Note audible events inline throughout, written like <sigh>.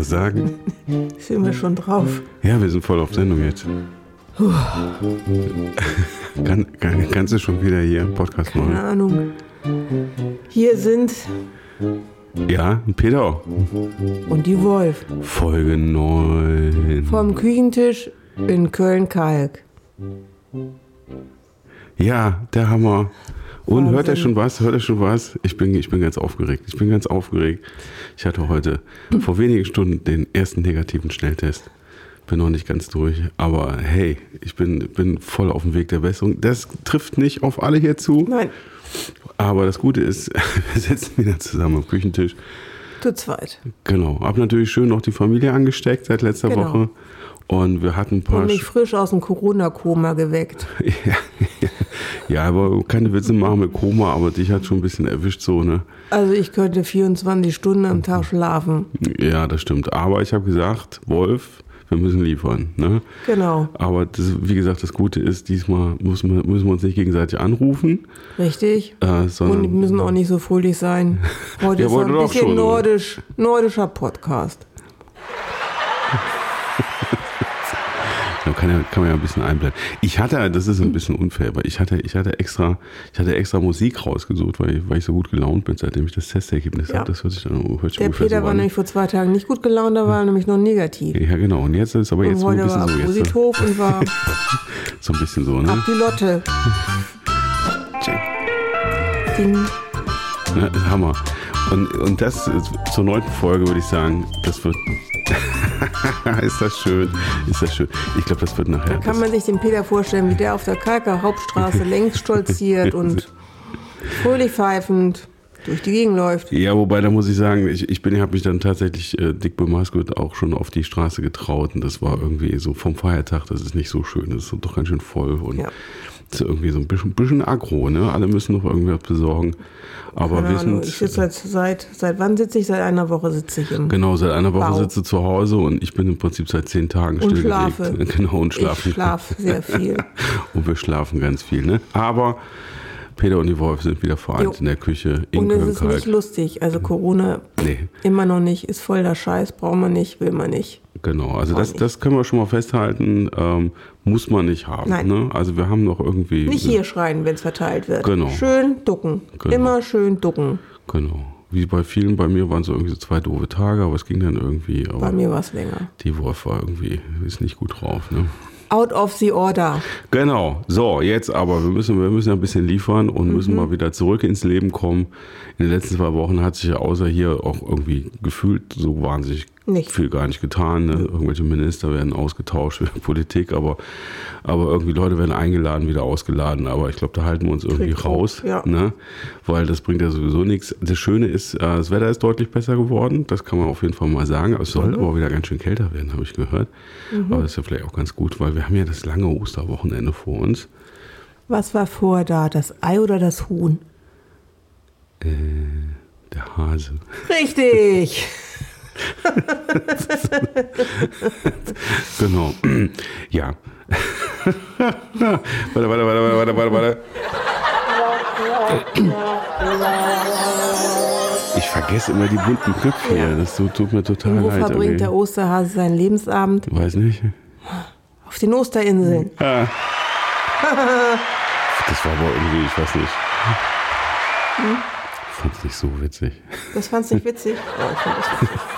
was sagen? Sind wir schon drauf? Ja, wir sind voll auf Sendung jetzt. kann, kann, kannst du schon wieder hier im Podcast Keine machen? Ahnung. Hier sind Ja, Peter. und die Wolf Folge 9. vom Küchentisch in Köln-Kalk. Ja, der Hammer. Und Wahnsinn. hört er schon was? Hört er schon was? Ich bin, ich bin ganz aufgeregt. Ich bin ganz aufgeregt. Ich hatte heute <laughs> vor wenigen Stunden den ersten negativen Schnelltest. Bin noch nicht ganz durch, aber hey, ich bin, bin voll auf dem Weg der Besserung. Das trifft nicht auf alle hier zu, Nein, aber das Gute ist, <laughs> wir sitzen wieder zusammen am Küchentisch. zu zweit. Genau. Hab natürlich schön noch die Familie angesteckt seit letzter Genau. Woche. Und wir hatten ein paar. Und mich frisch aus dem Corona-Koma geweckt. <laughs> Ja, ja, aber keine Witze machen mit Koma, aber dich hat schon ein bisschen erwischt so, ne? Also ich könnte 24 Stunden am Tag schlafen. Ja, das stimmt. Aber ich habe gesagt, Wolf, wir müssen liefern, ne? Genau, Aber das, wie gesagt, das Gute ist, diesmal müssen wir, müssen wir uns nicht gegenseitig anrufen, richtig. äh, Und sondern müssen auch nicht so fröhlich sein. <laughs> Heute Ja, ist ein bisschen schon. nordisch, nordischer Podcast. Kann, ja, kann man ja ein bisschen einblenden. Ich hatte, das ist ein bisschen unfair, aber ich hatte, ich hatte extra, ich hatte extra Musik rausgesucht, weil ich, weil ich so gut gelaunt bin, seitdem ich das Testergebnis Ja. habe. Das hört sich dann hört sich Der Peter so war an. nämlich vor zwei Tagen nicht gut gelaunt, da war er nämlich noch negativ. Ja, genau. Und jetzt ist aber jetzt so ein bisschen war so, jetzt, Posithof und war <laughs> so ein bisschen so, ne? ab die Lotte. Check. Ding. Ja, Hammer. Und, und das zur neunten Folge würde ich sagen, das wird. <laughs> ist das schön? Ist das schön? Ich glaube, das wird nachher. Kann das, man sich den Peter vorstellen, wie der auf der Kalker Hauptstraße <laughs> längs stolziert und fröhlich pfeifend durch die Gegend läuft. ja, wobei, da muss ich sagen, ich, ich bin, habe mich dann tatsächlich äh, dick bemaskert auch schon auf die Straße getraut und das war irgendwie so vom Feiertag, das ist nicht so schön, das ist doch ganz schön voll und Ja. Ist irgendwie so ein bisschen, bisschen aggro, ne? Alle müssen noch irgendwas besorgen. Aber Keine wir Ahnung, sind. ich sitze seit, seit, seit wann sitze ich? Seit einer Woche sitze ich im. Genau, seit einer Woche Wow. sitze zu Hause und ich bin im Prinzip seit zehn Tagen Und stillgelegt. schlafe. <laughs> Genau, und schlafe. Ich schlafe sehr viel. <laughs> und wir schlafen ganz viel, ne? Aber Peter und die Wolf sind wieder vereint Jo. in der Küche in Und es ist nicht lustig. Also Corona Nee, immer noch nicht, ist voll der Scheiß, braucht man nicht, will man nicht. genau. Also das, nicht. das können wir schon mal festhalten. Ähm, muss man nicht haben. Nein. Ne? Also wir haben noch irgendwie. Nicht hier schreien, wenn es verteilt wird. Genau. Schön ducken. Genau. Immer schön ducken. Genau. Wie bei vielen, bei mir waren so irgendwie so zwei doofe Tage, aber es ging dann irgendwie. Bei mir war es länger. die Wolf war irgendwie, ist nicht gut drauf, ne? Out of the order. Genau. So, jetzt aber, wir müssen, wir müssen ein bisschen liefern und Mhm. müssen mal wieder zurück ins Leben kommen. In den letzten zwei Wochen hat sich ja außer hier auch irgendwie gefühlt so wahnsinnig Nicht. viel gar nicht getan. Ne? Irgendwelche Minister werden ausgetauscht für <laughs> Politik, aber, aber irgendwie Leute werden eingeladen, wieder ausgeladen. Aber ich glaube, da halten wir uns irgendwie Krieg raus, ja. ne? weil das bringt ja sowieso nichts. Das Schöne ist, äh, das Wetter ist deutlich besser geworden. Das kann man auf jeden Fall mal sagen. Es soll aber wieder ganz schön kälter werden, habe ich gehört. Mhm. Aber das ist ja vielleicht auch ganz gut, weil wir haben ja das lange Osterwochenende vor uns. Was war vor da? Das Ei oder das Huhn? Der Hase. Richtig. <laughs> <laughs> Genau. ja. <laughs> warte, warte, warte, warte, warte, warte. Ich vergesse immer die bunten Knöpfe hier. Das tut, mir total Und wo leid. verbringt der irgendwie. Osterhase seinen Lebensabend? Weiß nicht. Auf den Osterinseln. Ah. <laughs> Das war aber irgendwie, ich weiß nicht. Ich fand es nicht so witzig. Das fandst du nicht witzig? Ja, ich fand das witzig.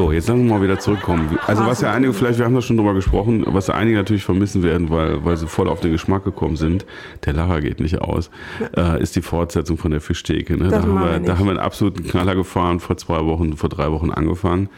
So, jetzt lassen wir mal wieder zurückkommen. Also was ja einige, vielleicht, wir haben da schon drüber gesprochen, was ja einige natürlich vermissen werden, weil, weil sie voll auf den Geschmack gekommen sind, der Lacher geht nicht aus, äh, ist die Fortsetzung von der Fischtheke. Ne? Da, Das haben wir, wir da haben wir einen absoluten Knaller gefahren, vor zwei Wochen, vor drei Wochen angefangen.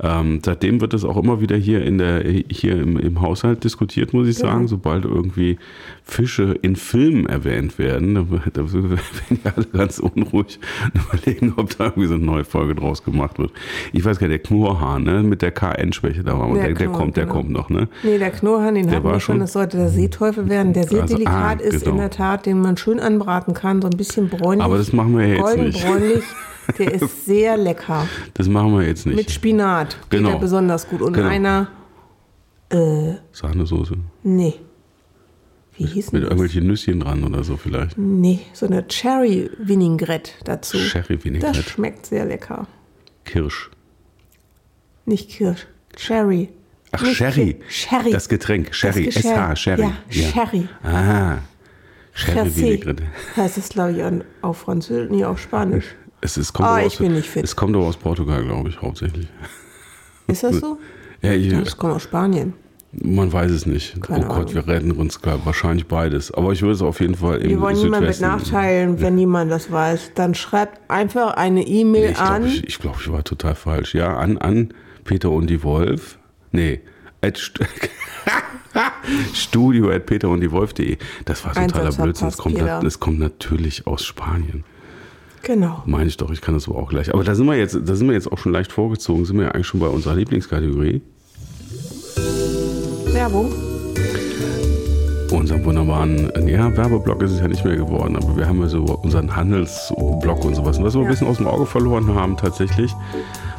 Ähm, seitdem wird es auch immer wieder hier in der hier im, im Haushalt diskutiert, muss ich Genau. sagen. Sobald irgendwie Fische in Filmen erwähnt werden, da, da <laughs> werden die alle ganz unruhig und überlegen, ob da irgendwie so eine neue Folge draus gemacht wird. Ich weiß gar nicht, der Knurrhahn, ne, mit der KN-Schwäche da war. Der der, der Knurr, kommt, der genau. kommt noch, ne? Nee, der Knurrhahn, den Der hatten wir schon. Das sollte der Seeteufel werden, der sehr Also, delikat ah, ist genau. in der Tat, den man schön anbraten kann. So ein bisschen bräunlich. Aber das machen wir ja jetzt nicht. bräunlich. Der <laughs> ist sehr lecker. Das machen wir jetzt nicht. Mit Spinat. Geht Genau. der besonders gut. Und Genau. einer, äh, Sahnesoße. nee. Wie hieß Mit das? irgendwelchen Nüsschen dran oder so vielleicht. Nee, so eine Cherry Vinaigrette dazu. Cherry Das Vinaigrette. schmeckt sehr lecker. Kirsch. Nicht Kirsch. Sherry. Ach, Nicht Sherry. Sherry. Das Getränk. Sherry. Das. SH. Sherry. Ja, Sherry. Ah. Sherry. Heißt es, glaube ich, an- auf Französisch, nee, auf Spanisch. Es, es kommt Ah, aber ich aus, bin nicht fit. Es kommt aber aus Portugal, glaube ich, hauptsächlich. Ist das <laughs> so? Ja, ich, Das kommt aus Spanien. man weiß es nicht. Keine oh Gott, Ahnung. wir retten uns glaub, wahrscheinlich beides. Aber ich würde es auf jeden Fall im Wir wollen niemanden mit nachteilen, wenn niemand das weiß. Dann schreibt einfach eine E-Mail ich an. glaube, ich, ich, glaub, ich war total falsch. Ja, an, an Peter und die Wolf. Nee, at St <laughs> Studio at Peter und die Wolf.de. Das war totaler Blödsinn. Es kommt, es kommt natürlich aus Spanien. Genau. Meine ich doch, ich kann das aber auch gleich. Aber da sind wir jetzt, da sind wir jetzt auch schon leicht vorgezogen, sind wir ja eigentlich schon bei unserer Lieblingskategorie. Werbung. Unserem wunderbaren, ja, Werbeblock ist es ja nicht mehr geworden, aber wir haben ja so unseren Handelsblock und sowas. Und was wir ein Ja. bisschen aus dem Auge verloren haben tatsächlich,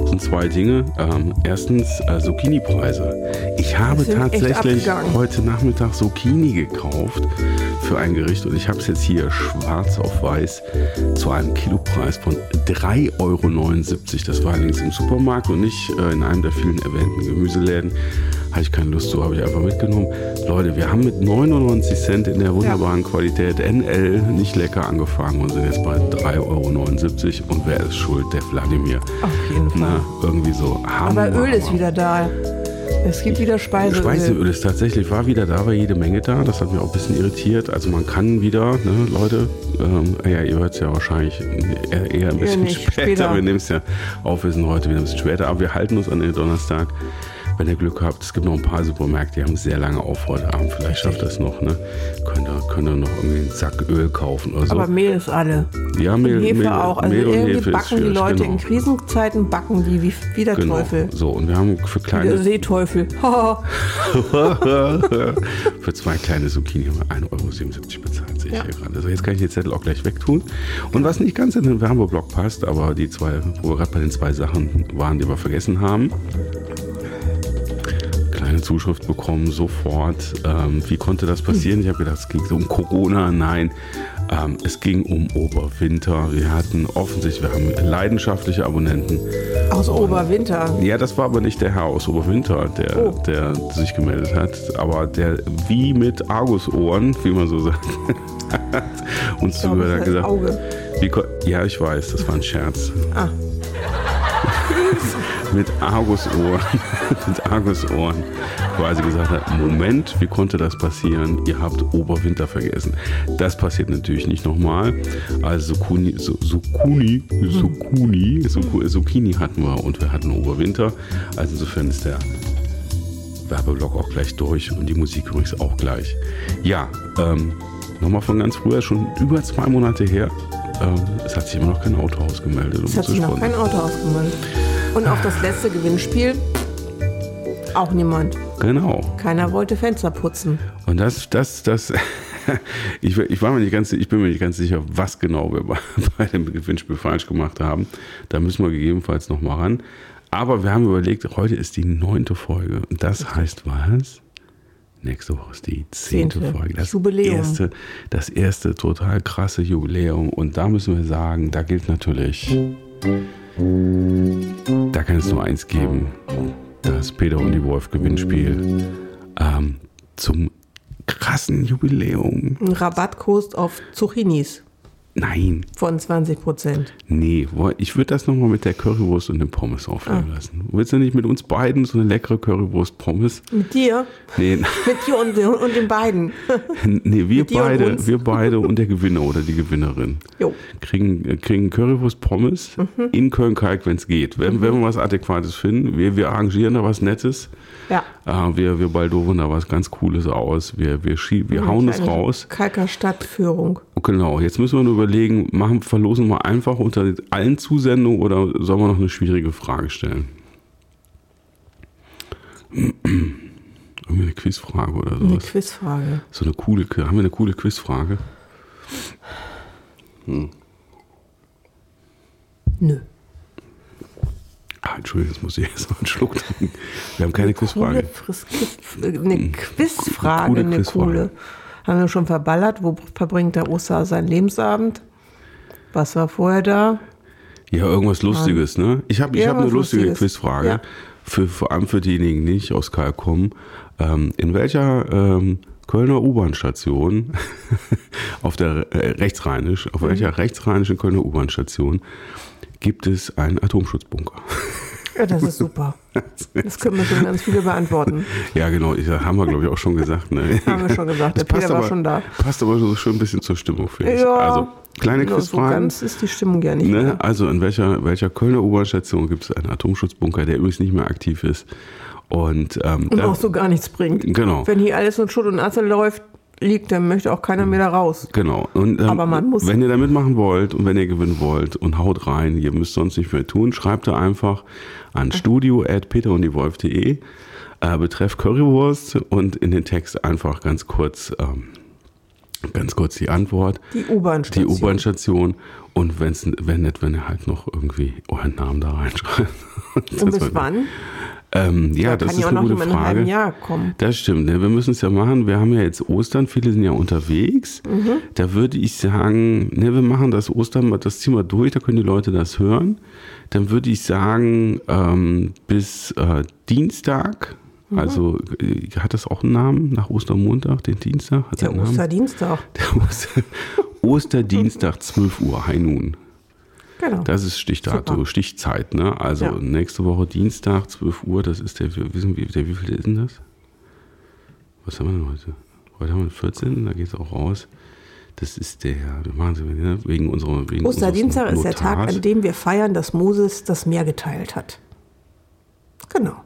sind zwei Dinge. Ähm, erstens äh, Zucchini-Preise. Ich habe tatsächlich heute Nachmittag Zucchini gekauft für ein Gericht und ich habe es jetzt hier schwarz auf weiß zu einem Kilopreis von 3,79 Euro. Das war allerdings im Supermarkt und nicht äh, in einem der vielen erwähnten Gemüseläden. Hatte ich keine Lust zu, habe ich einfach mitgenommen. Leute, wir haben mit 99 Cent in der wunderbaren Qualität NL nicht lecker angefangen und sind jetzt bei 3,79 Euro. Und wer ist schuld? Der Wladimir. Auf jeden Fall. Na, irgendwie so. Aber Hammer, Öl ist wieder da. Es gibt wieder Speiseöl. Speiseöl ist tatsächlich, war wieder da, war jede Menge da. Das hat mich auch ein bisschen irritiert. Also man kann wieder, ne, Leute, ähm, ja, ihr hört es ja wahrscheinlich eher, eher ein bisschen später. später. Wir nehmen es ja auf, wir sind heute wieder ein bisschen später. Aber wir halten uns an den Donnerstag. Wenn ihr Glück habt, es gibt noch ein paar Supermärkte, die haben sehr lange auf heute Abend. Vielleicht schafft das noch, ne? Könnt ihr, könnt ihr noch irgendwie einen Sack Öl kaufen oder so. Aber Mehl ist alle. ja, Mehl, und Hefe Mehl, auch. Also Mehl und irgendwie Hefe backen die Leute genau. in Krisenzeiten, backen die wie, wie der Genau. Teufel. So, und wir haben für Der kleine, Seeteufel. Haha. <laughs> <laughs> Für zwei kleine Zucchini haben wir 1,77 Euro bezahlt, sehe ich Ja. hier gerade. Also jetzt kann ich den Zettel auch gleich wegtun. Und was nicht ganz in den Werbeblock passt, aber die zwei, wo wir gerade bei den zwei Sachen waren, die wir vergessen haben. Kleine Zuschrift bekommen, sofort. Ähm, wie konnte das passieren? Ich habe gedacht, es ging so um Corona. Nein, ähm, es ging um Oberwinter. Wir hatten offensichtlich, wir haben leidenschaftliche Abonnenten. Aus Oberwinter. Ja, das war aber nicht der Herr aus Oberwinter, der, Oh. der sich gemeldet hat, aber der wie mit Argusohren, wie man so sagt, <laughs> hat uns Ich das gesagt, Auge. wie, ja, ich weiß, das war ein Scherz. Ah. Mit Argusohren, <laughs> mit Argusohren quasi gesagt hat, Moment, wie konnte das passieren? Ihr habt Oberwinter vergessen. Das passiert natürlich nicht nochmal. Also Zucchini, Su- Zucchini, Zucchini, hatten wir und wir hatten Oberwinter. Also insofern ist der Werbeblock auch gleich durch und die Musik übrigens auch gleich. Ja, ähm, nochmal von ganz früher, schon über zwei Monate her. Ähm, es hat sich immer noch kein Autohaus gemeldet. um Es hat sich noch kein Auto ausgemeldet. Und auf das letzte Gewinnspiel auch niemand. Genau. Keiner wollte Fenster putzen. Und das, das, das, <laughs> ich, ich war mir nicht ganz, ich bin mir nicht ganz sicher, was genau wir <laughs> bei, dem Gewinnspiel falsch gemacht haben. Da müssen wir gegebenenfalls noch mal ran. Aber wir haben überlegt, heute ist die neunte Folge. Und das heißt was? Nächste Woche ist die zehnte Zehnte. Folge. Das Jubiläum. erste, das erste total krasse Jubiläum. Und da müssen wir sagen, da gilt natürlich, da kann es nur eins geben. Das Peter und die Wolf Gewinnspiel ähm, zum krassen Jubiläum. Ein Rabattcode auf Zucchinis Nein, von 20 Prozent. nee, ich würde das nochmal mit der Currywurst und dem Pommes aufnehmen lassen. Willst du nicht mit uns beiden so eine leckere Currywurst-Pommes? Mit dir? Nee, <laughs> Mit dir und, und den beiden. <laughs> nee wir beide, wir beide und der Gewinner oder die Gewinnerin. Jo. kriegen, kriegen Currywurst-Pommes Mhm. in Köln-Kalk, wenn es geht. Wenn, wenn wir was Adäquates finden, wir, wir arrangieren da was Nettes. Ja. Äh, wir, wir baldowern da was ganz Cooles aus. Wir, wir, schie- wir hauen es raus. Kalker Stadtführung. Genau, jetzt müssen wir nur überlegen, machen, verlosen wir einfach unter allen Zusendungen oder sollen wir noch eine schwierige Frage stellen? <clears throat> Irgendwie eine Quizfrage oder Eine sowas. Quizfrage. So eine coole, haben wir eine coole Quizfrage? Nö. Ah, Entschuldigung, jetzt muss ich <laughs> erst mal einen Schluck trinken. Wir haben keine Quizfrage. Coole Friss- Quiz- äh, Eine Quizfrage, Coole eine Quizfrage. coole. Haben wir schon verballert. Wo verbringt der Oster seinen Lebensabend? Was war vorher da? Ja, irgendwas Lustiges, ne? Ich habe ich hab eine lustige Lustiges. Quizfrage. Ja. Für, vor allem für diejenigen, die nicht aus Karl kommen. Ähm, in welcher ähm, Kölner U-Bahn-Station, <laughs> auf der äh, rechtsrheinisch, auf welcher Mhm. rechtsrheinischen Kölner U-Bahn-Station gibt es einen Atomschutzbunker? <laughs> Ja, das ist super. Das können wir schon ganz viele beantworten. Ja, genau, ich, haben wir, glaube ich, auch schon gesagt. Ne? Haben wir schon gesagt, der Das Peter war aber, schon da. Passt aber so schön ein bisschen zur Stimmung, finde ich. Ja, Also, kleine genau, so Quizfragen. ganz ist die Stimmung ja nicht. Ne? Also in welcher, welcher Kölner U-Bahn-Station gibt es einen Atomschutzbunker, der übrigens nicht mehr aktiv ist? Und, ähm, Und auch so gar nichts bringt. Genau. Wenn hier alles in Schutt und Asche läuft, liegt, dann möchte auch keiner mehr da raus. Genau. Und, ähm, Aber man muss- Wenn ihr da mitmachen wollt und wenn ihr gewinnen wollt und haut rein, ihr müsst sonst nicht mehr tun, schreibt da einfach an studio.peterunddiewolf.de äh, betreff Currywurst und in den Text einfach ganz kurz, ähm, ganz kurz die Antwort. Die Die U-Bahn-Station. U-Bahn-Station und wenn's, wenn nicht, wenn ihr halt noch irgendwie euren Namen da reinschreibt. Und bis wann? Ähm, ja, da das ist ja eine gute Frage. Das stimmt, ne? wir müssen es ja machen. Wir haben ja jetzt Ostern, viele sind ja unterwegs. Mhm. Da würde ich sagen, ne, wir machen das Ostern, mal- das ziehen wir durch, da können die Leute das hören. Dann würde ich sagen, ähm, bis äh, Dienstag, Mhm. also äh, hat das auch einen Namen nach Ostermontag, den Dienstag? Hat Der? Osterdienstag. Der Oster <laughs> Osterdienstag, 12 Uhr, High Noon. Genau. Das ist Stichdatum, Super. Stichzeit, ne? Also Ja. nächste Woche Dienstag, 12 Uhr, das ist der, wissen wir, der, wie viel ist denn das? Was haben wir denn heute? Heute haben wir den 14., da geht es auch raus. Das ist der, wir machen sie ne? wegen unserer, wegen Osterdienstag ist der Tag, an dem wir feiern, dass Moses das Meer geteilt hat. Genau.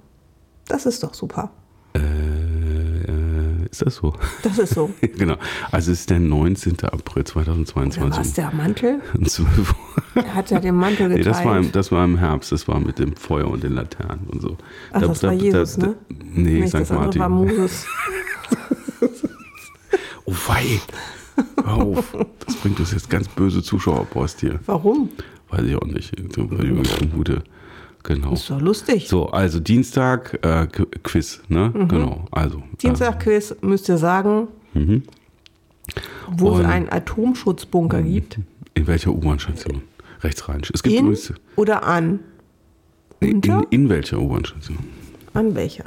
Das ist doch super. Ist das so? Das ist so. <laughs> genau. Also es ist der 19. April Oder war es 2022. der Mantel? 12 Uhr. Er hat ja den Mantel <laughs> Nee, geteilt. das, war im, das war im Herbst, das war mit dem Feuer und den Laternen und so. Ach, das war Jesus, ne? Nee, Nicht, St. Martin. war Moses. <laughs> Oh wei! Hör auf. Das bringt uns jetzt ganz böse Zuschauerpost hier. Warum? Weiß ich auch nicht. Ich vermute. Genau. Ist doch lustig. So, also Dienstag äh, Qu- Quiz, ne? Genau. Also. Mhm. Dienstag-Quiz müsst ihr sagen, wo es Und- einen Atomschutzbunker gibt. Äh, in welcher U-Bahn-Station? Rechtsrheinisch. Es gibt In übrigens. oder an? In, in welcher U-Bahn-Station? An welcher?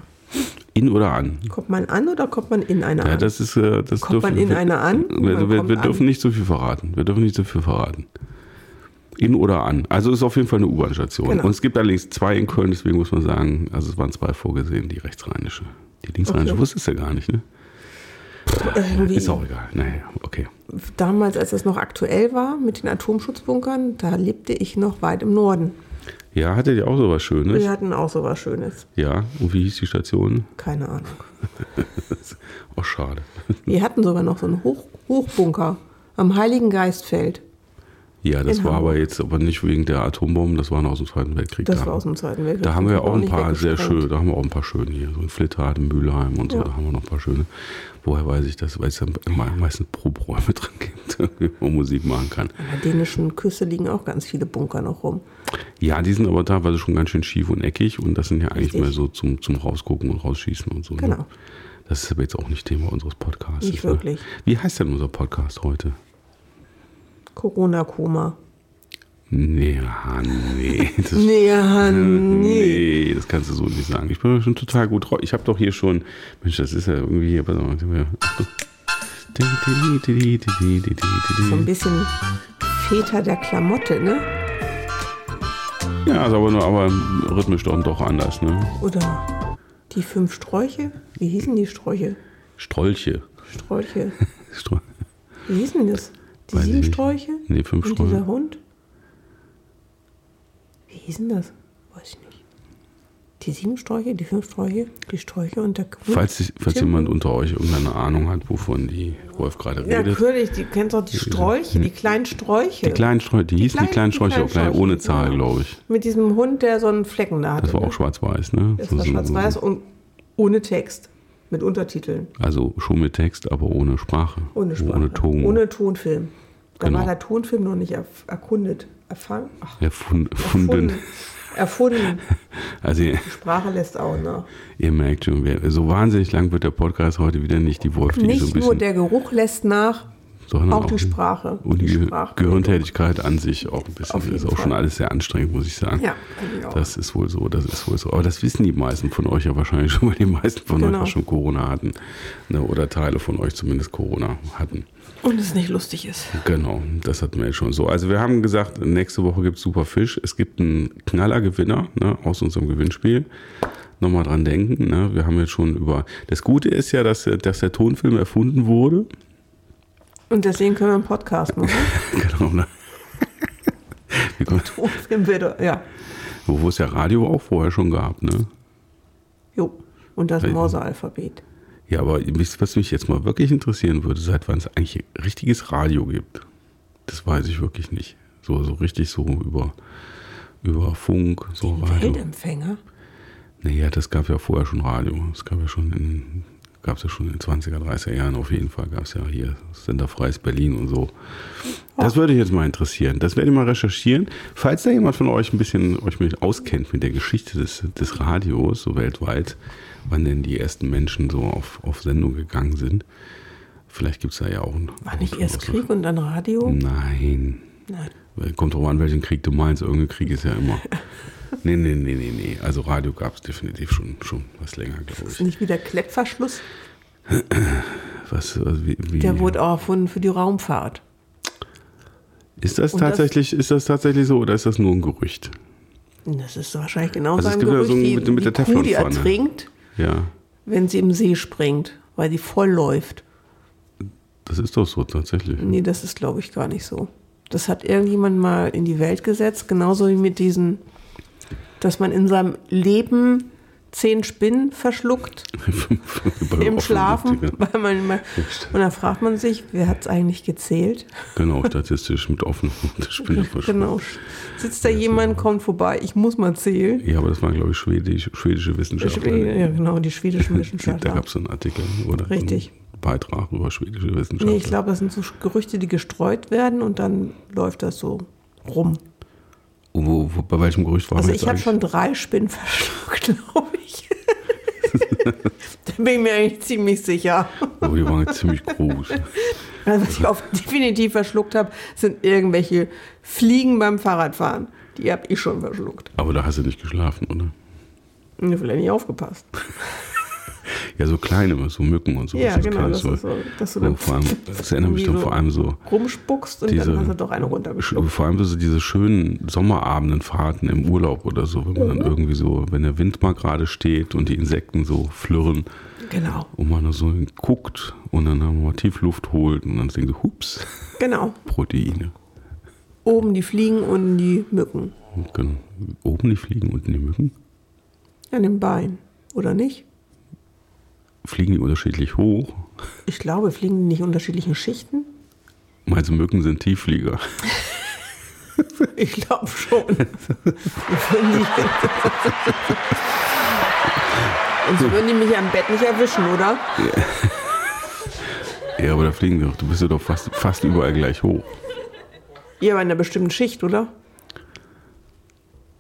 In oder an? Kommt man an oder kommt man in eine Ja, an? das ist. Äh, das Kommt man in eine an? Wir, wir, wir an. dürfen nicht so viel verraten. Wir dürfen nicht so viel verraten. In oder an. Also ist auf jeden Fall eine U-Bahn-Station. Genau. Und es gibt allerdings zwei in Köln, deswegen muss man sagen, also es waren zwei vorgesehen, die rechtsrheinische. Die linksrheinische Okay. wusstest du ja gar nicht, ne? Irgendwie Ist auch egal. Naja, okay. damals, als es noch aktuell war mit den Atomschutzbunkern, da lebte ich noch weit im Norden. Ja, hattet ihr auch sowas Schönes? Wir hatten auch so was Schönes. Ja. Und wie hieß die Station? Keine Ahnung. <laughs> Oh, schade. Wir hatten sogar noch so einen Hoch Hochbunker am Heiligen Geistfeld. Ja, das In war Hamburg. aber jetzt aber nicht wegen der Atombomben, das war noch aus dem Zweiten Weltkrieg. Das da, war aus dem Zweiten Weltkrieg. da haben wir ja auch ein paar sehr schöne, da haben wir auch ein paar schöne hier, so in Flitterhardt, in Mülheim und so, Ja. da haben wir noch ein paar schöne. Woher weiß ich das? Weil es immer meistens Probräume <laughs> drin gibt, wo man Musik machen kann. An der dänischen Küste liegen auch ganz viele Bunker noch rum. Ja, die sind aber teilweise schon ganz schön schief und eckig und das sind ja eigentlich Richtig. mehr so zum, zum Rausgucken und Rausschießen und so. Ne? Genau. Das ist aber jetzt auch nicht Thema unseres Podcasts. Nicht ne? wirklich. Wie heißt denn unser Podcast heute? Corona-Koma. Nee, nee. <laughs> Das, Nee, nee. nee, das kannst du so nicht sagen. Ich bin doch schon total gut drauf. Ich habe doch hier schon, Mensch, das ist ja irgendwie hier, pass mal, So ein bisschen Väter der Klamotte, ne? Ja, ist aber, nur, aber rhythmisch doch, doch anders, ne? Oder die fünf Sträuche? Wie hießen die Sträuche? Strolche. Sträuche. <laughs> Strol Wie hießen das? Die Weiß ich sieben. Sträuche? Nee, fünf Und Sträuche. dieser Hund? Wie hießen das? Weiß ich nicht. Die sieben Sträuche, die fünf Sträuche, die Sträuche und der Hund? Falls, sich- falls jemand unter euch irgendeine Ahnung hat, wovon die Rolf gerade Ja, redet. natürlich, die kennst doch die Sträuche, die kleinen Sträuche. Die kleinen Sträuche, die, hießen die kleinen- kleinen die Sträuche, kleinen auch gleich Sträuche, ohne Zahl, genau. glaube ich. Mit diesem Hund, der so einen Flecken da hatte. Das war ne? auch schwarz-weiß, ne? Das So- war so- schwarz-weiß und ohne Text. Mit Untertiteln. Also schon mit Text, aber ohne Sprache. Ohne Sprache. Ohne Ton. Ohne Tonfilm. Da Genau. war der Tonfilm noch nicht erkundet. Erfangen? Ach, Erfund, erfunden. erfunden. <laughs> Also ihr, Sprache lässt auch nach. ihr merkt schon, so wahnsinnig lang wird der Podcast heute wieder nicht. Die Wolf, die ist so Nicht ein nur bisschen. der Geruch lässt nach, sondern Auch die Sprache. Und die, Die Sprache. Gehirntätigkeit an sich auch ein bisschen. Jeden ist auch Fall. schon alles sehr anstrengend, muss ich sagen. Ja, ich auch. Das ist wohl so, das ist wohl so. Aber das wissen die meisten von euch ja wahrscheinlich schon, weil die meisten von Genau. euch ja schon Corona hatten. Ne, oder Teile von euch zumindest Corona hatten. Und es nicht lustig ist. Genau, das hatten wir jetzt schon so. Also wir haben gesagt, nächste Woche gibt es super Fisch. Es gibt einen Knallergewinner ne, aus unserem Gewinnspiel. Nochmal dran denken. Ne? Wir haben jetzt schon über. Das Gute ist ja, dass, dass der Tonfilm erfunden wurde. Und deswegen können wir einen Podcast machen. <laughs> genau. Ne? <laughs> Wir können- Tonfilm wird, ja. Wo es ja Radio auch vorher schon gab. Ne? Jo. Und das. Morse-Alphabet. Ja, aber was mich jetzt mal wirklich interessieren würde, seit wann es eigentlich richtiges Radio gibt. Das weiß ich wirklich nicht. So, so richtig so über, über Funk, so Radio. Weltempfänger? Naja, das gab ja vorher schon Radio. Das gab ja schon in, gab's ja schon in den 20er, 30er Jahren auf jeden Fall. Gab es ja hier Senderfreies Berlin und so. Das würde ich jetzt mal interessieren. Das werde ich mal recherchieren. Falls da jemand von euch ein bisschen euch mit auskennt mit der Geschichte des, des Radios, so weltweit, wann denn die ersten Menschen so auf, auf Sendung gegangen sind. Vielleicht gibt es da ja auch ein. War nicht erst Krieg und dann Radio? Nein. Nein. Kommt drauf an, welchen Krieg du meinst. Irgendein Krieg ist ja immer. <laughs> Nee, nee, nee, nee, nee. Also Radio gab es definitiv schon, schon was länger, glaube Ist ich. nicht wieder Klettverschluss? Was, also wie, wie, Der wurde auch erfunden für die Raumfahrt. ist das und das- tatsächlich, ist das tatsächlich so oder ist das nur ein Gerücht? Das ist wahrscheinlich genauso Also es ein gibt ja Gerücht so ein- wie mit- mit der die Kuh, die ertrinkt, Ja, wenn sie im See springt, weil die voll läuft. das ist doch so tatsächlich. Nee, das ist, glaube ich, gar nicht so. Das hat irgendjemand mal in die Welt gesetzt, genauso wie mit diesen, dass man in seinem Leben zehn Spinnen verschluckt im Schlafen, weil man immer, und dann fragt man sich, wer hat es eigentlich gezählt? Genau, statistisch mit offenen <laughs> Spinne Genau. Sitzt da jemand, kommt vorbei, ich muss mal zählen. Ja, aber das war, glaube ich, schwedisch, schwedische Wissenschaftler. Schwede- Ja, genau, die schwedischen <laughs> Da Wissenschaftler. gab es einen Artikel oder Richtig. einen Beitrag über schwedische Wissenschaftler. Nee, ich glaube, das sind so Gerüchte, die gestreut werden und dann läuft das so rum. Wo, wo, bei welchem Gerücht war Also man ich jetzt habe schon drei Spinnen <laughs> verschluckt, glaube ich. <laughs> da bin ich mir eigentlich ziemlich sicher. Oh, die waren ziemlich groß. <laughs> Also was ich oft definitiv verschluckt habe, sind irgendwelche Fliegen beim Fahrradfahren. Die habe ich schon verschluckt. Aber da hast du nicht geschlafen, oder? Vielleicht nicht aufgepasst. Ja, so kleine, so Mücken und so. Ja, das genau. Das so. so, dass du So, dann vor allem, <laughs> das erinnert mich dann vor allem so, rumspuckst und diese- dann hast du doch eine runtergeschluckt. vor allem so diese schönen Sommerabendfahrten im Urlaub oder so, wenn man Mhm. dann irgendwie so, wenn der Wind mal gerade steht und die Insekten so flirren Genau, und man so guckt und dann mal Tiefluft holt und dann denkt so, hups, genau. Proteine. Oben die Fliegen, unten die Mücken. Dann oben die Fliegen, unten die Mücken. An den Beinen, oder nicht? Fliegen die unterschiedlich hoch. Ich glaube, fliegen die nicht unterschiedlichen Schichten? Meinst du, Mücken sind Tiefflieger? <laughs> Ich glaube schon. Sonst würden die mich am Bett nicht erwischen, oder? Ja, aber da fliegen die doch. Du bist ja doch fast, fast überall gleich hoch. Ja, aber in einer bestimmten Schicht, oder?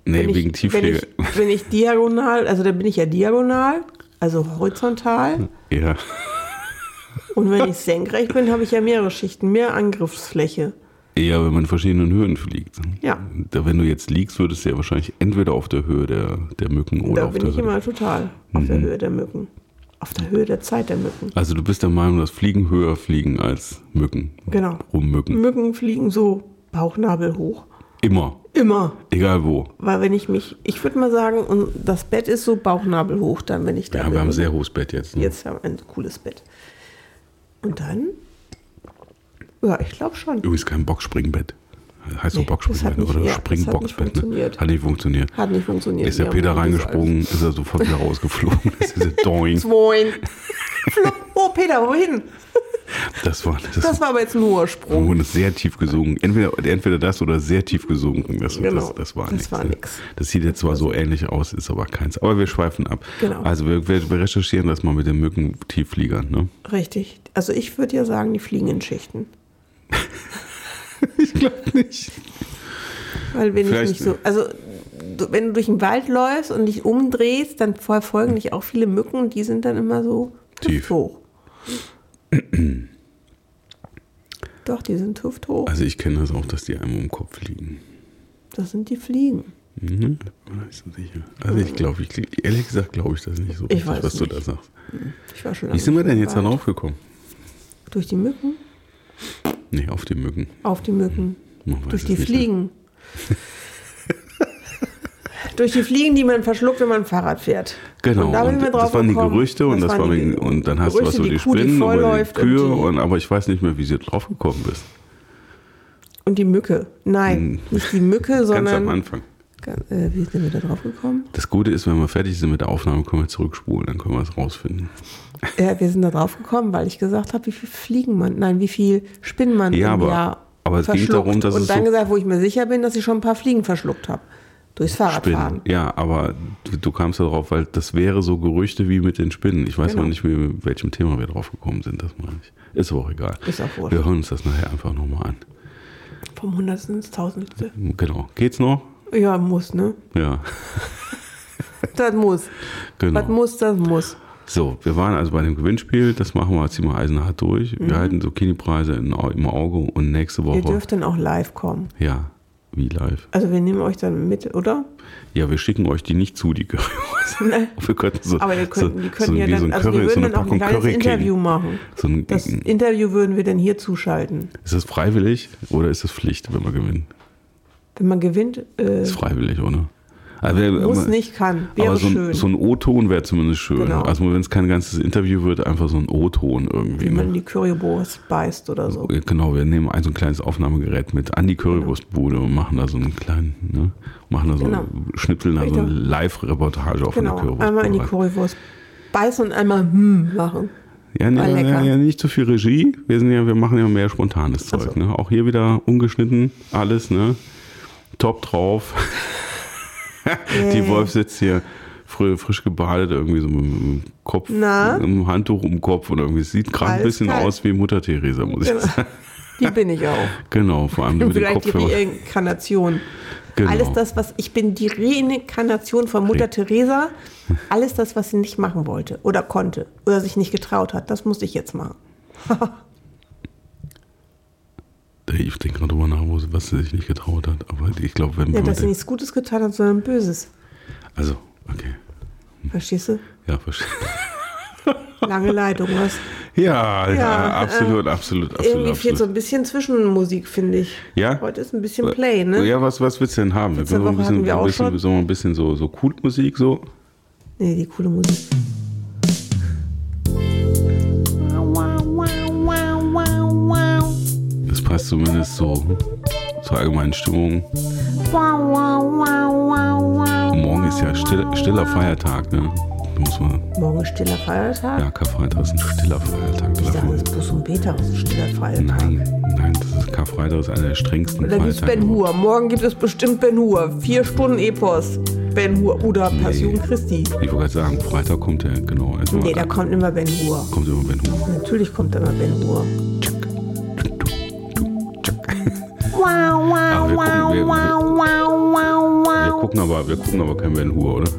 Nee, Wenn ich- wegen wenn Tiefflieger. ich, wenn ich diagonal, also da bin ich ja diagonal, also horizontal. Ja. Und wenn ich senkrecht bin, habe ich ja mehrere Schichten, mehr Angriffsfläche. Ja, wenn man in verschiedenen Höhen fliegt. Ja. Da, wenn du jetzt liegst, würdest du ja wahrscheinlich entweder auf der Höhe der, der Mücken oder da auf bin der ich Höhe. immer total auf der Höhe der Mücken. Auf der Höhe der Zeit der Mücken. Also du bist der Meinung, dass Fliegen höher fliegen als Mücken. Genau. Rummücken. Mücken fliegen so Bauchnabel hoch. Immer. Immer. Egal wo. Weil wenn ich mich, ich würde mal sagen, und das Bett ist so Bauchnabel hoch, dann wenn ich da Ja, bin. wir haben ein sehr hohes Bett jetzt. Ne? Jetzt haben wir ein cooles Bett. Und dann? Ja, ich glaube schon. Übrigens kein Boxspringbett. Heißt so Nee, das hat Boxspringbett nicht- oder ja, das hat Springboxbett. nicht funktioniert. Ne? Hat nicht funktioniert. Hat nicht funktioniert. Ist der Wir Peter reingesprungen, ist er sofort wieder rausgeflogen. <laughs> Das ist doing. Flop. Oh, Peter, wohin? Das war, das, Das war aber jetzt ein hoher Sprung. Und ist sehr tief gesunken. Entweder, entweder das oder sehr tief gesunken. Das, Genau, das, das war nichts. ne? Das sieht jetzt zwar so ähnlich aus, ist aber keins. Aber wir schweifen ab. Genau. Also wir, wir, wir recherchieren das mal mit den Mückentieffliegern. Ne? Richtig. Also ich würde ja sagen, die fliegen in Schichten. <laughs> Ich glaube nicht. Weil wenn Vielleicht- ich nicht so, also du, wenn du durch den Wald läufst und dich umdrehst, dann verfolgen dich auch viele Mücken und die sind dann immer so Tief. hoch. <clears throat> Doch, die sind hüfthoch. Also ich kenne das auch, dass die einem um den Kopf liegen. Das sind die Fliegen. Mhm. Sicher. Also ich glaube, ich, ehrlich gesagt glaube ich das nicht so Ich richtig, weiß was du nicht. da sagst. Ich war schon Wie sind wir denn jetzt da im Wald. drauf gekommen? Durch die Mücken, Nee, auf die Mücken. auf die Mücken, durch die nicht. Fliegen. <laughs> durch die Fliegen, die man verschluckt, wenn man Fahrrad fährt. Genau, Und da und mir drauf das waren die. Gerüchte und das, waren war die und dann hast du was so die, Kuh, die Spinnen oder die vollläuft und Kühe die- und, aber ich weiß nicht mehr, wie sie drauf gekommen bist. Und die Mücke. Nein, nicht die Mücke, Hm. <laughs> Ganz am sondern. Anfang. Äh, wie sind wir da drauf gekommen? Das Gute ist, wenn wir fertig sind mit der Aufnahme, können wir zurückspulen, dann können wir es rausfinden. Ja, wir sind da drauf gekommen, weil ich gesagt habe, wie viel Fliegen man, nein, wie viel Spinnen man Ja, im aber- Jahr aber es ging verschluckt. darum, dass Und es dann so- gesagt, wo ich mir sicher bin, dass ich schon ein paar Fliegen verschluckt habe. Durchs Fahrradfahren. Spinnen. Ja, aber du, du kamst da drauf, weil das wäre so Gerüchte wie mit den Spinnen. Ich weiß Genau. noch nicht, mit welchem Thema wir drauf gekommen sind, das meine ich. Ist aber auch egal. Ist auch wurscht. Wir hören uns das nachher einfach nochmal an. Vom Hundertsten ins Tausendste. Genau. Geht's noch? Ja, muss, ne? Ja, Das muss. genau. Was muss, das muss. So, wir waren also bei dem Gewinnspiel, das machen wir, ziehen wir eisenhart durch. Wir halten Zucchini-Preise in- im Auge und nächste Mhm. Ihr Woche, dürft dann auch live kommen. ja, wie live. Also wir nehmen euch dann mit, oder? Ja, wir schicken euch die nicht zu, die Currywurst. <laughs> Nein. wir könnten so, Aber wir könnten, so, die könnten so ja dann, so ein also wir Curry, so würden eine dann auch ein kleines. Interview machen. So ein, Das Interview würden wir dann hier zuschalten. ist das freiwillig oder ist das Pflicht, wenn wir gewinnen? Wenn man gewinnt, äh, Ist freiwillig, oder? Also, muss aber- nicht, kann. Wäre aber so schön. ein, so ein O-Ton wäre zumindest schön. Genau. Also wenn es kein ganzes Interview wird, einfach so ein O-Ton irgendwie. wie man Ne? die Currywurst beißt oder so. Genau, wir nehmen ein so ein kleines Aufnahmegerät mit an die Currywurstbude und machen da so einen kleinen, ne? machen da so, Genau. schnipseln da so eine Live-Reportage auf Genau, einer Currywurst. einmal in die Currywurst beißen und einmal hm machen. Ja, nee, ja, ja, nicht zu viel Regie. Wir sind ja, wir machen ja mehr spontanes Zeug. so. Ne? Auch hier wieder ungeschnitten, alles, ne? Top drauf. <laughs> <laughs> Die. Wolf sitzt hier frisch gebadet, irgendwie so mit dem Kopf, Na? mit dem Handtuch um den Kopf und irgendwie es sieht gerade ein bisschen kalt. aus wie Mutter Theresa, muss ich Genau. sagen. Die bin ich auch. <laughs> Genau, vor allem <laughs> mit dem Vielleicht die. Reinkarnation. Genau. Alles das, was ich bin, die Reinkarnation von Mutter Teresa. Alles das, was sie nicht machen wollte oder konnte oder sich nicht getraut hat, das muss ich jetzt machen. Ich denke gerade drüber nach, was sie sich nicht getraut hat. Aber ich glaube, wenn Ja, dass sie nichts Gutes getan hat, sondern Böses. Also, okay. Verstehst du? Ja, verstehe. <laughs> Lange Leitung, was? Ja, ja, absolut, absolut, absolut. Irgendwie fehlt so absolut. ein bisschen Zwischenmusik, finde ich. Ja? Heute ist ein bisschen Play, ne? Ja, was, was willst du denn haben? Wir Woche ein bisschen, wir ein bisschen, schon. so ein bisschen so, so cool Musik, so. Nee, die coole Musik. Passt zumindest so zur allgemeinen Stimmung. Morgen ist ja still, stiller Feiertag, ne? Muss man, Morgen ist stiller Feiertag. ja, Karfreitag ist ein stiller Feiertag. Ich dachte, das ist Bus und das ist ein stiller Feiertag. Nein, nein, das ist Karfreitag ist einer der strengsten Da gibt es Feiertage. Ben Hur. Morgen gibt es bestimmt Ben Hur. Vier Stunden Epos. Ben Hur oder Passion Christi. Ich wollte gerade sagen, Freitag kommt der, genau. Nee, da kommt immer Ben Hur. kommt immer Ben Hur. Natürlich kommt immer Ben Hur. Wir gucken, wir, wir, wir gucken aber, wir gucken aber kein Ben Hur, oder?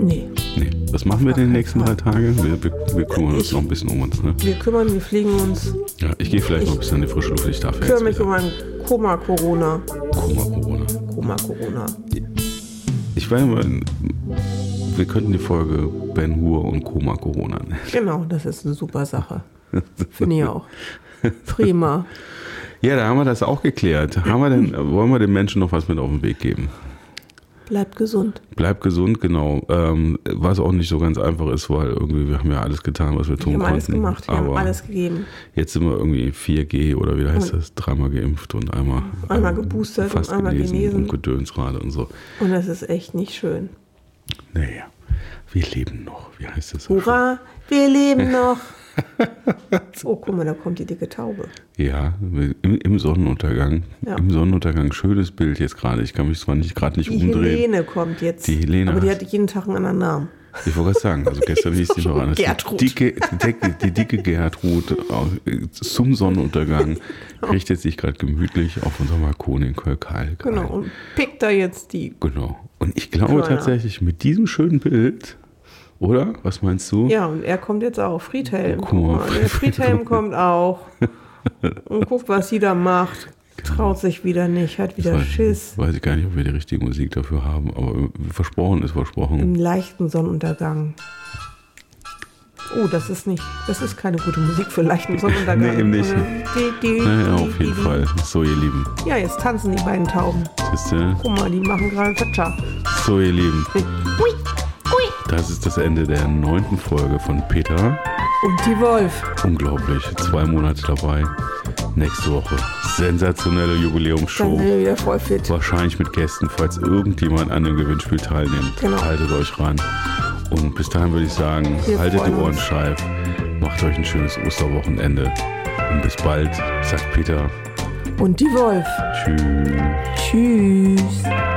Nee, Nee. Was machen wir denn die nächsten drei Tage? Wir, wir, wir kümmern uns Ich- noch ein bisschen um uns, ne? wir kümmern, wir fliegen uns. Ja, ich gehe vielleicht Ich- noch ein bisschen in die frische Luft. Ich darf kümmere mich wieder. um mein Koma-Corona. Koma Corona. Koma-Corona. Ich werde mal, wir könnten die Folge Ben Hur und Koma Corona nennen. Genau, das ist eine super Sache. Finde ich auch. Prima. <laughs> Ja, da haben wir das auch geklärt. Haben wir denn, <laughs> wollen wir den Menschen noch was mit auf den Weg geben? Bleibt gesund. Bleib gesund, genau. Ähm, was auch nicht so ganz einfach ist, weil irgendwie wir haben ja alles getan, was wir Wir tun haben konnten. alles gemacht, wir haben alles gegeben. jetzt sind wir irgendwie 4G oder wie heißt das? Dreimal geimpft und einmal, Einmal ähm, geboostert und fast einmal genesen genesen. und und so. Und das ist echt nicht schön. Naja, wir leben noch. Wie heißt das? Hurra, wir leben noch. <laughs> Oh, guck mal, da kommt die dicke Taube. Ja, im, im Sonnenuntergang. Ja. Im Sonnenuntergang. Schönes Bild jetzt gerade. Ich kann mich zwar nicht gerade nicht Die umdrehen. Helene kommt jetzt. Die Helene Aber die hat- jeden Tag einen anderen Namen. Ich wollte gerade sagen, also <laughs> gestern hieß die noch anders. Gertrud. Die dicke, die, dicke, die Gertrud zum Sonnenuntergang richtet sich gerade gemütlich auf unserem Balkon in Kölkal. Genau. Und pickt da jetzt die. Genau. Und ich glaube Kleiner. tatsächlich mit diesem schönen Bild, oder? Was meinst du? Ja, und er kommt jetzt auch. Friedhelm. Guck Guck mal. mal, der Friedhelm <laughs> kommt auch. und guckt, was sie da macht. Traut sich wieder nicht, hat wieder Weiß- Schiss. Weiß ich gar nicht, ob wir die richtige Musik dafür haben, aber versprochen ist versprochen. Im leichten Sonnenuntergang. Oh, das ist nicht, das ist keine gute Musik für leichten Sonnenuntergang. <laughs> Nee, eben nicht. Naja, auf jeden Fall. So, ihr Lieben. Ja, jetzt tanzen die beiden Tauben. Ihr? Guck mal, die machen gerade Cha-Cha. So, ihr Lieben. Hui. Das ist das Ende der neunten Folge von Peter. Und die Wolf. Unglaublich. Zwei Monate dabei. Nächste Woche. Sensationelle Dann Jubiläumsshow. wir wieder voll fit. Wahrscheinlich mit Gästen, falls irgendjemand an dem Gewinnspiel teilnimmt. Genau. Haltet euch ran. Und bis dahin würde ich sagen, Wir haltet die Ohren steif. Macht euch ein schönes Osterwochenende. Und bis bald, sagt Peter. Und die Wolf. Tschüss. Tschüss.